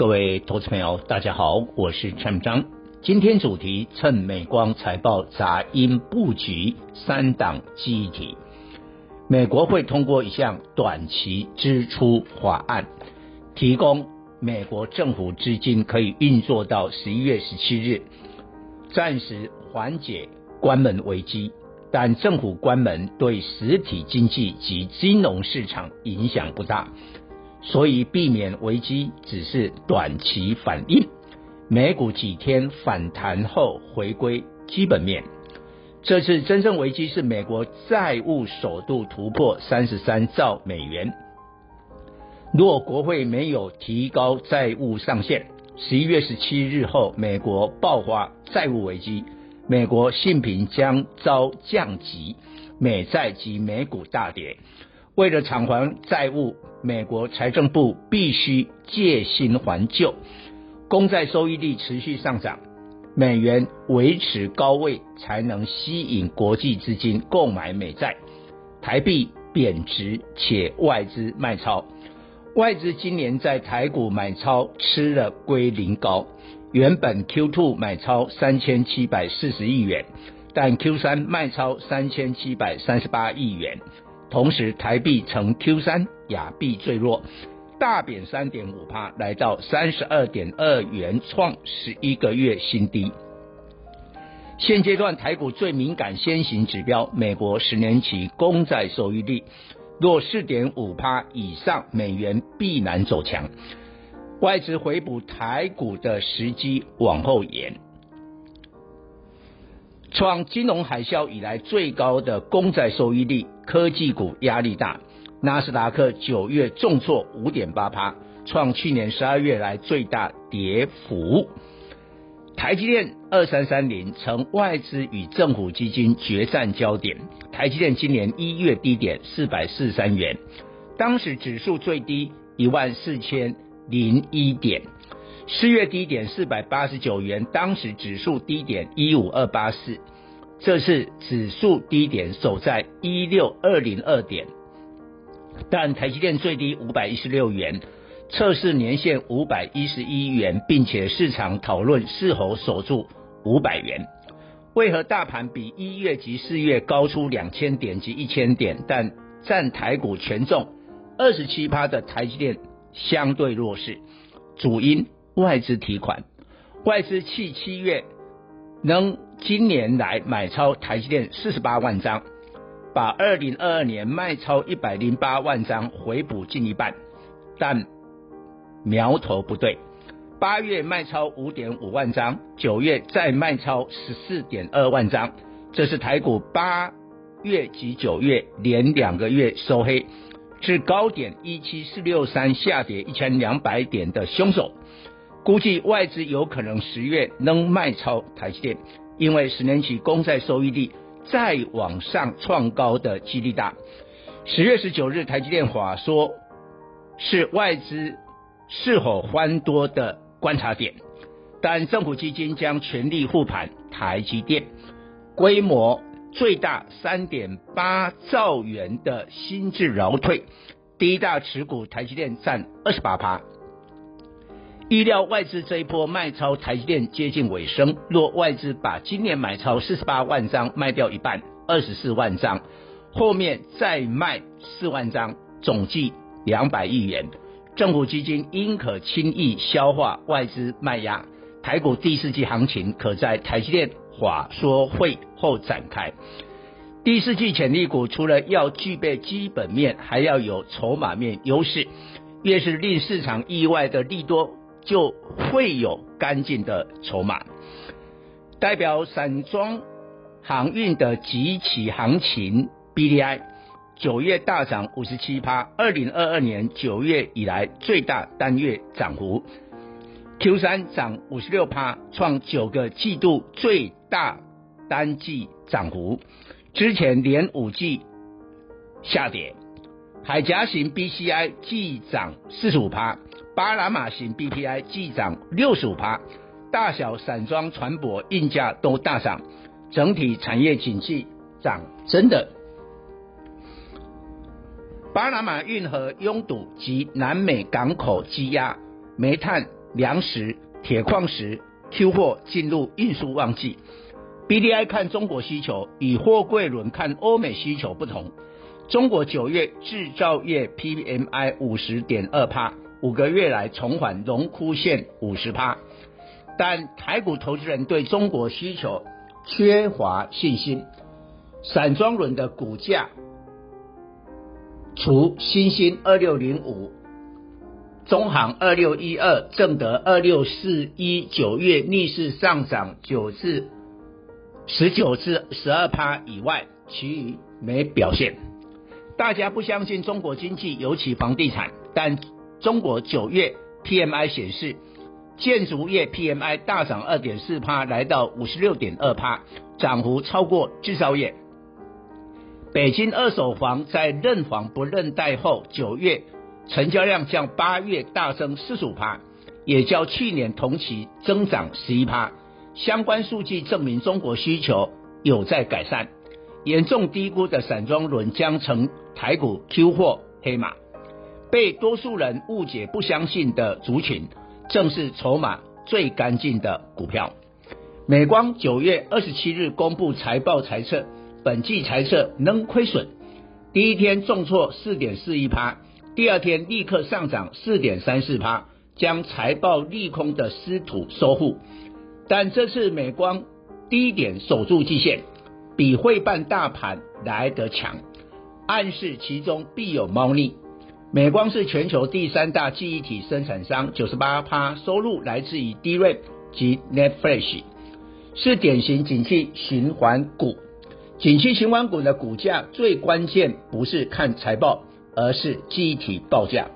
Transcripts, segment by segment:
各位投资朋友，大家好，我是陈章。今天主题：趁美光财报杂音布局三档记忆体。美国会通过一项短期支出法案，提供美国政府资金可以运作到十一月十七日，暂时缓解关门危机。但政府关门对实体经济及金融市场影响不大。所以避免危机只是短期反应，美股几天反弹后回归基本面。这次真正危机是美国债务首度突破三十三兆美元。若国会没有提高债务上限，十一月十七日后美国爆发债务危机，美国信评将遭降级，美债及美股大跌。为了偿还债务，美国财政部必须借新还旧，公债收益率持续上涨，美元维持高位才能吸引国际资金购买美债，台币贬值且外资卖超，外资今年在台股买超吃了归零膏，原本 Q2 买超三千七百四十亿元，但 Q3 卖超三千七百三十八亿元。同时，台币呈 Q 三亚币最弱，大贬三点五趴，来到三十二点二元，创十一个月新低。现阶段台股最敏感先行指标，美国十年期公债收益率若四点五趴以上，美元必然走强，外资回补台股的时机往后延。创金融海啸以来最高的公债收益率，科技股压力大。纳斯达克九月重挫五点八趴，创去年十二月来最大跌幅。台积电二三三零成外资与政府基金决战焦点。台积电今年一月低点四百四十三元，当时指数最低一万四千零一点。四月低点四百八十九元，当时指数低点一五二八四，这次指数低点守在一六二零二点，但台积电最低五百一十六元，测试年线五百一十一元，并且市场讨论是否守住五百元。为何大盘比一月及四月高出两千点及一千点，但占台股权重二十七趴的台积电相对弱势？主因。外资提款，外资弃七月能今年来买超台积电四十八万张，把二零二二年卖超一百零八万张回补近一半，但苗头不对。八月卖超五点五万张，九月再卖超十四点二万张，这是台股八月及九月连两个月收黑，至高点一七四六三下跌一千两百点的凶手。估计外资有可能十月能卖超台积电，因为十年期公债收益率再往上创高的几率大。十月十九日台积电法说是外资是否欢多的观察点，但政府基金将全力护盘台积电，规模最大三点八兆元的新制劳退，第一大持股台积电占二十八趴。预料外资这一波卖超台积电接近尾声，若外资把今年买超四十八万张卖掉一半，二十四万张，后面再卖四万张，总计两百亿元，政府基金应可轻易消化外资卖压，台股第四季行情可在台积电法说会后展开。第四季潜力股除了要具备基本面，还要有筹码面优势，越是令市场意外的利多。就会有干净的筹码，代表散装航运的即期行情 BDI 九月大涨五十七趴，二零二二年九月以来最大单月涨幅。Q 三涨五十六趴，创九个季度最大单季涨幅，之前连五季下跌。海岬型 BCI 季涨四十五趴，巴拿马型 BPI 季涨六十五趴，大小散装船舶运价都大涨，整体产业景气涨真的。巴拿马运河拥堵及南美港口积压，煤炭、粮食、铁矿石 Q 货进入运输旺季。BDI 看中国需求，与货柜轮看欧美需求不同。中国九月制造业 PMI 五十点二趴，五个月来重返荣枯线五十趴，但台股投资人对中国需求缺乏信心。散装轮的股价，除新兴二六零五、中航二六一二、正德二六四一九月逆势上涨九至十九至十二趴以外，其余没表现。大家不相信中国经济，尤其房地产，但中国九月 PMI 显示，建筑业 PMI 大涨二点四趴，来到五十六点二趴，涨幅超过制造业。北京二手房在认房不认贷后，九月成交量较八月大增四十五趴，也较去年同期增长十一趴。相关数据证明中国需求有在改善。严重低估的散装轮将成台股 Q 货黑马，被多数人误解不相信的族群，正是筹码最干净的股票。美光九月二十七日公布财报财测，本季财测仍亏损，第一天重挫四点四一趴，第二天立刻上涨四点三四趴，将财报利空的失土收复。但这次美光低点守住季线。比会办大盘来得强，暗示其中必有猫腻。美光是全球第三大记忆体生产商，九十八趴收入来自于 DRAM 及 NAND Flash，是典型景气循环股。景气循环股的股价最关键不是看财报，而是记忆体报价。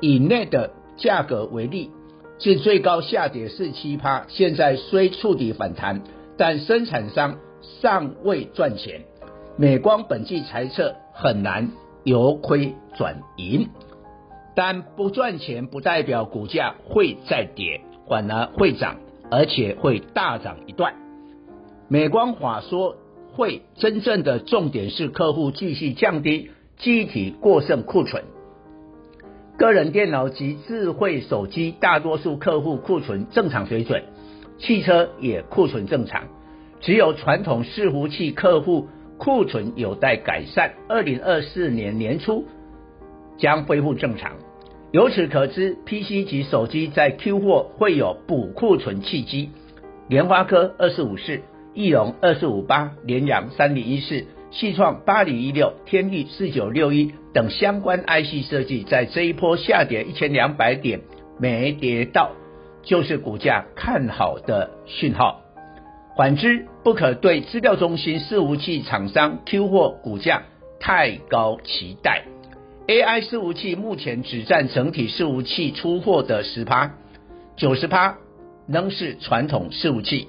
以 NAND 的价格为例，是最高下跌四七趴，现在虽触底反弹，但生产商。尚未赚钱，美光本季财测很难由亏转盈，但不赚钱不代表股价会再跌，反而会涨，而且会大涨一段。美光法说会真正的重点是客户继续降低机体过剩库存，个人电脑及智慧手机大多数客户库存正常水准，汽车也库存正常。只有传统伺服器客户库存有待改善，二零二四年年初将恢复正常。由此可知，PC 及手机在 Q 货会有补库存契机。联发科二四五四、翼龙二四五八、联阳三零一四、矽创八零一六、天钰四九六一等相关 IC 设计，在这一波下跌一千两百点没跌到，就是股价看好的讯号。反之，不可对资料中心伺服器厂商 Q 货股价太高期待。AI 伺服器目前只占整体伺服器出货的十趴，九十趴仍是传统伺服器。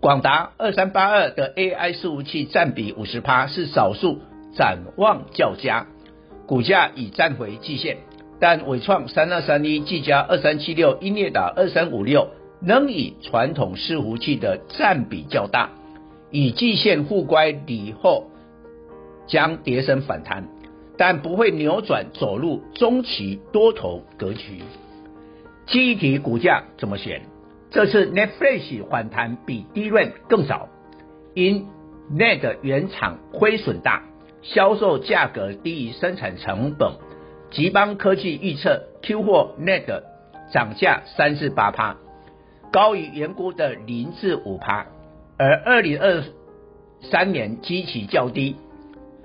广达二三八二的 AI 伺服器占比五十趴，是少数展望较佳，股价已站回季线。但伟创三二三一、技嘉二三七六、英业达二三五六。仍以传统伺服器的占比较大，以季线互乖离后将跌升反弹，但不会扭转走入中期多头格局。记忆体股价怎么选？这次 Netflix 反弹比 DRAM 更早，因 NAND 原厂亏损大，销售价格低于生产成本。集邦科技预测 Q 货 NAND 涨价三至八趴。高于原估的零至五趴，而二零二三年基期较低，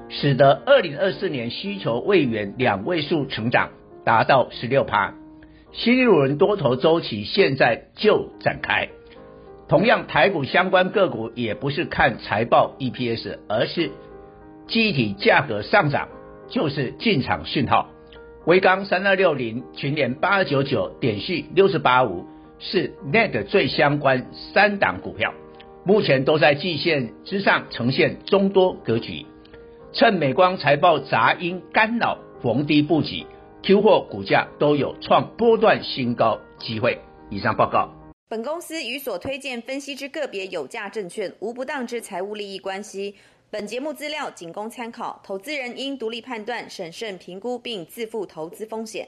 使得二零二四年需求未圆两位数成长达到十六趴。新一轮多头周期现在就展开。同样，台股相关个股也不是看财报 EPS，而是记忆体价格上涨就是进场讯号。威刚三二六零、群联八二九九、点续六四八五。是 NET 最相关三档股票，目前都在季线之上呈现中多格局，趁美光财报杂音干扰，逢低布局，Q 货股价都有创波段新高机会。以上报告。本公司与所推荐分析之个别有价证券无不当之财务利益关系。本节目资料仅供参考，投资人应独立判断、审慎评估并自负投资风险。